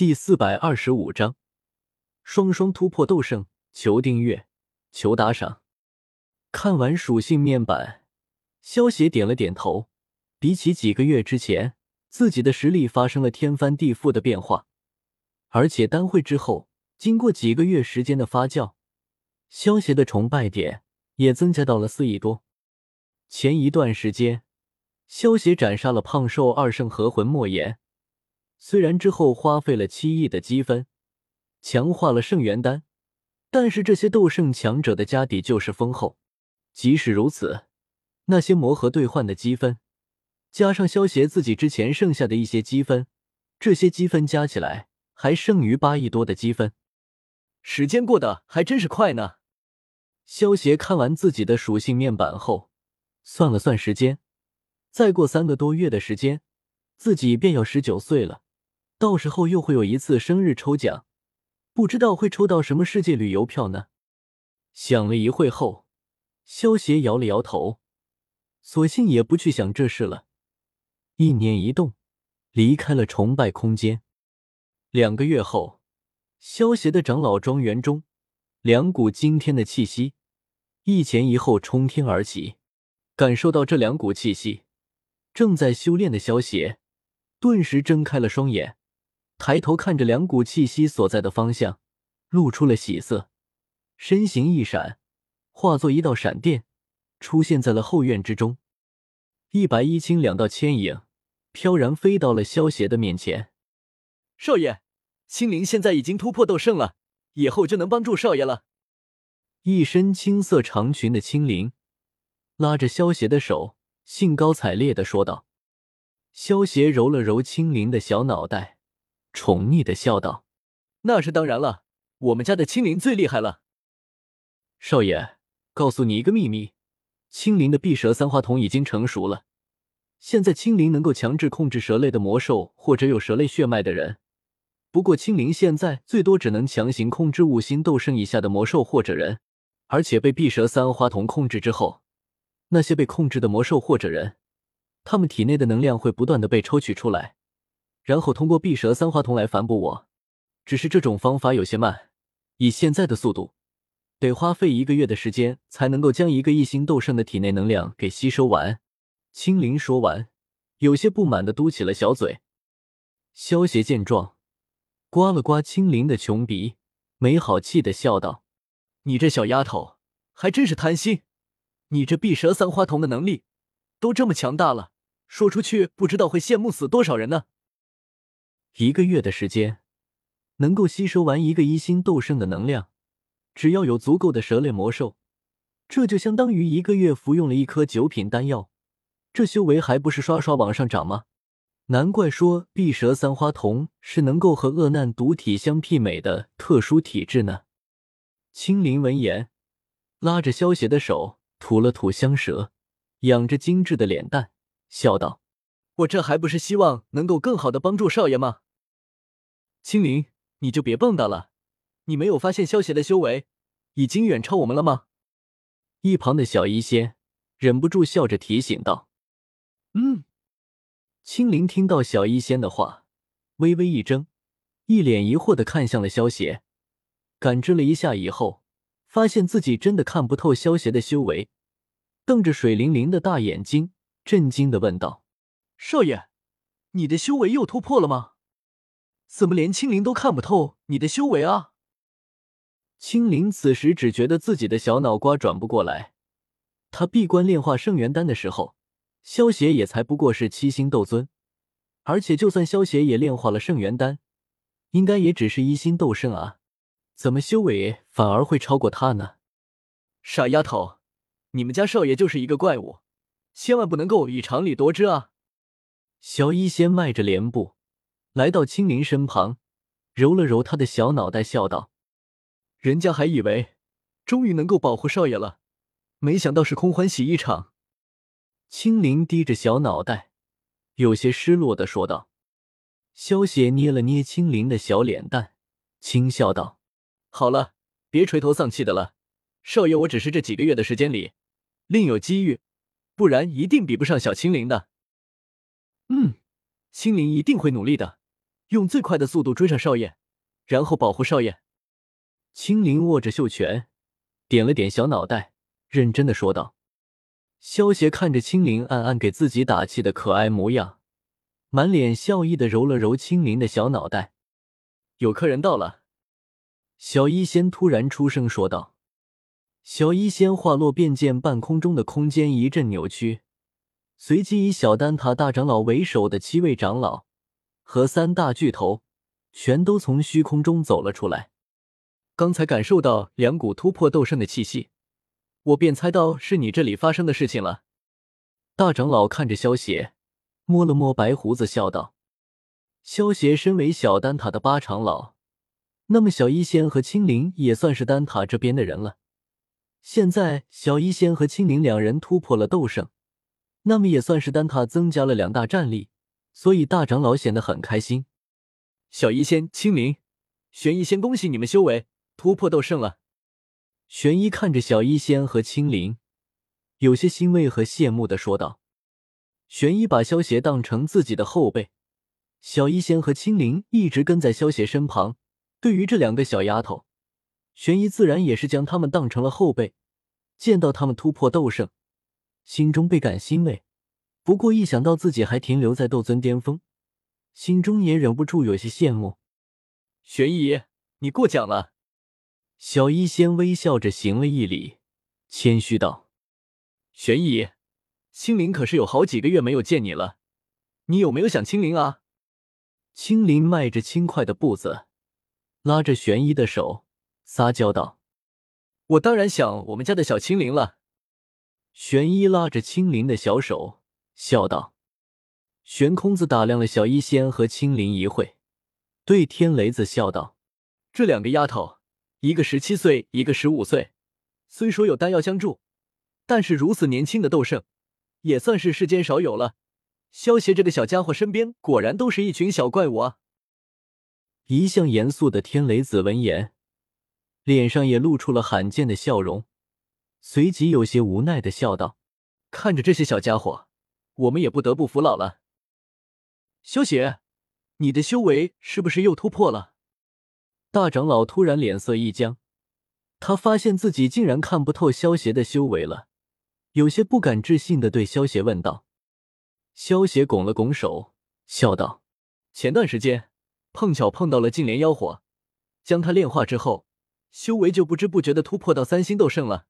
第四百二十五章，双双突破斗圣。求订阅，求打赏。看完属性面板，萧协点了点头。比起几个月之前，自己的实力发生了天翻地覆的变化。而且丹会之后，经过几个月时间的发酵，萧协的崇拜点也增加到了四亿多。前一段时间，萧协斩杀了胖瘦二圣和魂莫言。虽然之后花费了七亿的积分强化了圣元丹，但是这些斗圣强者的家底就是丰厚。即使如此，那些魔盒兑换的积分，加上萧协自己之前剩下的一些积分，这些积分加起来还剩余八亿多的积分。时间过得还真是快呢。萧协看完自己的属性面板后，算了算时间，再过三个多月的时间，自己便要十九岁了。到时候又会有一次生日抽奖，不知道会抽到什么世界旅游票呢？想了一会后，萧协摇了摇头，索性也不去想这事了。一念一动，离开了崇拜空间。两个月后，萧协的长老庄园中，两股惊天的气息一前一后冲天而起。感受到这两股气息，正在修炼的萧协顿时睁开了双眼。抬头看着两股气息所在的方向，露出了喜色，身形一闪，化作一道闪电，出现在了后院之中。一白一青两道牵影飘然飞到了萧邪的面前。少爷，青灵现在已经突破斗圣了，以后就能帮助少爷了。一身青色长裙的青灵拉着萧邪的手，兴高采烈的说道。萧邪揉了揉青灵的小脑袋。宠溺的笑道：“那是当然了，我们家的青灵最厉害了。少爷，告诉你一个秘密，青灵的碧蛇三花瞳已经成熟了。现在青灵能够强制控制蛇类的魔兽或者有蛇类血脉的人。不过青灵现在最多只能强行控制五星斗圣以下的魔兽或者人，而且被碧蛇三花瞳控制之后，那些被控制的魔兽或者人，他们体内的能量会不断的被抽取出来。”然后通过碧蛇三花瞳来反哺我，只是这种方法有些慢，以现在的速度，得花费一个月的时间才能够将一个一星斗圣的体内能量给吸收完。青灵说完，有些不满的嘟起了小嘴。萧邪见状，刮了刮青灵的穷鼻，没好气的笑道：“你这小丫头还真是贪心，你这碧蛇三花瞳的能力都这么强大了，说出去不知道会羡慕死多少人呢。”一个月的时间，能够吸收完一个一星斗圣的能量，只要有足够的蛇类魔兽，这就相当于一个月服用了一颗九品丹药，这修为还不是刷刷往上涨吗？难怪说碧蛇三花瞳是能够和恶难毒体相媲美的特殊体质呢。青灵闻言，拉着萧邪的手，吐了吐香舌，仰着精致的脸蛋，笑道。我这还不是希望能够更好的帮助少爷吗？青灵，你就别蹦跶了，你没有发现萧邪的修为已经远超我们了吗？一旁的小医仙忍不住笑着提醒道：“嗯。”青灵听到小医仙的话，微微一怔，一脸疑惑的看向了萧邪，感知了一下以后，发现自己真的看不透萧邪的修为，瞪着水灵灵的大眼睛，震惊的问道。少爷，你的修为又突破了吗？怎么连青灵都看不透你的修为啊？青灵此时只觉得自己的小脑瓜转不过来。他闭关炼化圣元丹的时候，萧邪也才不过是七星斗尊，而且就算萧邪也炼化了圣元丹，应该也只是一星斗圣啊，怎么修为反而会超过他呢？傻丫头，你们家少爷就是一个怪物，千万不能够以常理夺之啊！小医仙迈着莲步来到青灵身旁，揉了揉他的小脑袋，笑道：“人家还以为终于能够保护少爷了，没想到是空欢喜一场。”青灵低着小脑袋，有些失落的说道。萧邪捏了捏青灵的小脸蛋，轻笑道：“好了，别垂头丧气的了，少爷我只是这几个月的时间里另有机遇，不然一定比不上小青灵的。”青灵一定会努力的，用最快的速度追上少爷，然后保护少爷。青灵握着袖拳，点了点小脑袋，认真的说道。萧协看着青灵暗暗给自己打气的可爱模样，满脸笑意的揉了揉青灵的小脑袋。有客人到了，小医仙突然出声说道。小医仙话落，便见半空中的空间一阵扭曲，随即以小丹塔大长老为首的七位长老和三大巨头全都从虚空中走了出来。刚才感受到两股突破斗圣的气息，我便猜到是你这里发生的事情了。大长老看着萧邪，摸了摸白胡子，笑道：“萧邪身为小丹塔的八长老，那么小医仙和青灵也算是丹塔这边的人了。”现在小医仙和青灵两人突破了斗圣，那么也算是丹塔增加了两大战力，所以大长老显得很开心。小医仙、青灵、玄医仙，恭喜你们修为突破斗圣了。玄一看着小医仙和青灵，有些欣慰和羡慕的说道。玄医把萧邪当成自己的后辈，小医仙和青灵一直跟在萧邪身旁。对于这两个小丫头。玄一自然也是将他们当成了后辈，见到他们突破斗圣，心中倍感欣慰。不过一想到自己还停留在斗尊巅峰，心中也忍不住有些羡慕。玄一，你过奖了。小医仙微笑着行了一礼，谦虚道：“玄一，青灵可是有好几个月没有见你了，你有没有想青灵啊？”青灵迈着轻快的步子，拉着玄一的手。撒娇道：“我当然想我们家的小青灵了。”玄一拉着青灵的小手，笑道：“玄空子打量了小医仙和青灵一会，对天雷子笑道：‘这两个丫头，一个十七岁，一个十五岁，虽说有丹药相助，但是如此年轻的斗圣，也算是世间少有了。萧协这个小家伙身边，果然都是一群小怪物啊！’一向严肃的天雷子闻言。脸上也露出了罕见的笑容，随即有些无奈的笑道：“看着这些小家伙，我们也不得不服老了。”萧邪，你的修为是不是又突破了？大长老突然脸色一僵，他发现自己竟然看不透萧邪的修为了，有些不敢置信的对萧邪问道。萧邪拱了拱手，笑道：“前段时间碰巧碰到了净莲妖火，将他炼化之后。”修为就不知不觉的突破到三星斗圣了。